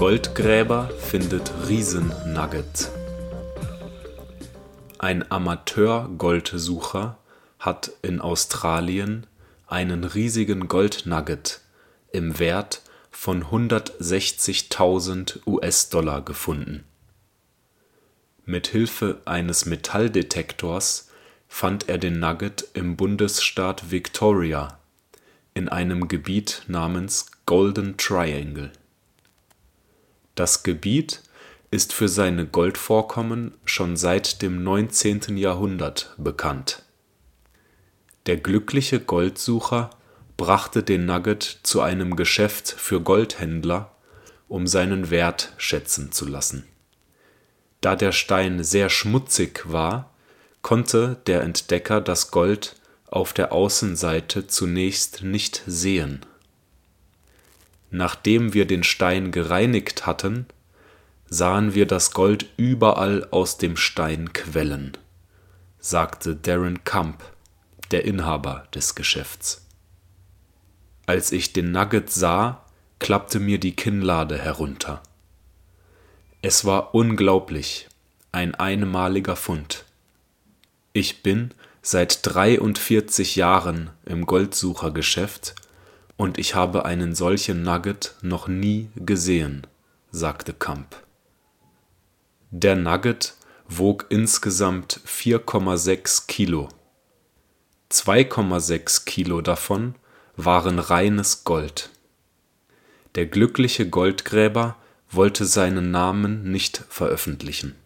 Goldgräber findet Riesennugget. Ein Amateur-Goldsucher hat in Australien einen riesigen Goldnugget im Wert von 160.000 US-Dollar gefunden. Mit Hilfe eines Metalldetektors fand er den Nugget im Bundesstaat Victoria in einem Gebiet namens Golden Triangle. Das Gebiet ist für seine Goldvorkommen schon seit dem 19. Jahrhundert bekannt. Der glückliche Goldsucher brachte den Nugget zu einem Geschäft für Goldhändler, um seinen Wert schätzen zu lassen. Da der Stein sehr schmutzig war, konnte der Entdecker das Gold auf der Außenseite zunächst nicht sehen. Nachdem wir den Stein gereinigt hatten, sahen wir das Gold überall aus dem Stein quellen, sagte Darren Camp, der Inhaber des Geschäfts. Als ich den Nugget sah, klappte mir die Kinnlade herunter. Es war unglaublich, ein einmaliger Fund. Ich bin seit 43 Jahren im Goldsuchergeschäft und ich habe einen solchen Nugget noch nie gesehen, sagte Kamp. Der Nugget wog insgesamt 4,6 Kilo. 2,6 Kilo davon waren reines Gold. Der glückliche Goldgräber wollte seinen Namen nicht veröffentlichen.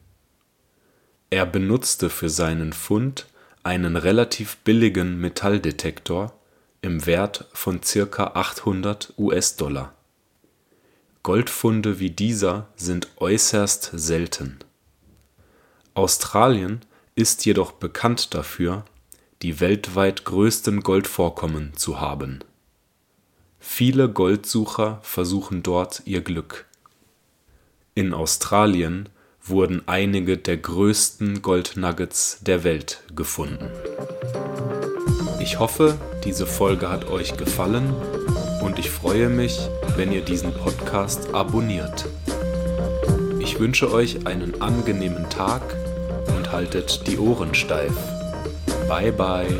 Er benutzte für seinen Fund einen relativ billigen Metalldetektor im Wert von ca. 800 US-Dollar. Goldfunde wie dieser sind äußerst selten. Australien ist jedoch bekannt dafür, die weltweit größten Goldvorkommen zu haben. Viele Goldsucher versuchen dort ihr Glück. In Australien wurden einige der größten Goldnuggets der Welt gefunden. Ich hoffe, diese Folge hat euch gefallen und ich freue mich, wenn ihr diesen Podcast abonniert. Ich wünsche euch einen angenehmen Tag und haltet die Ohren steif. Bye bye.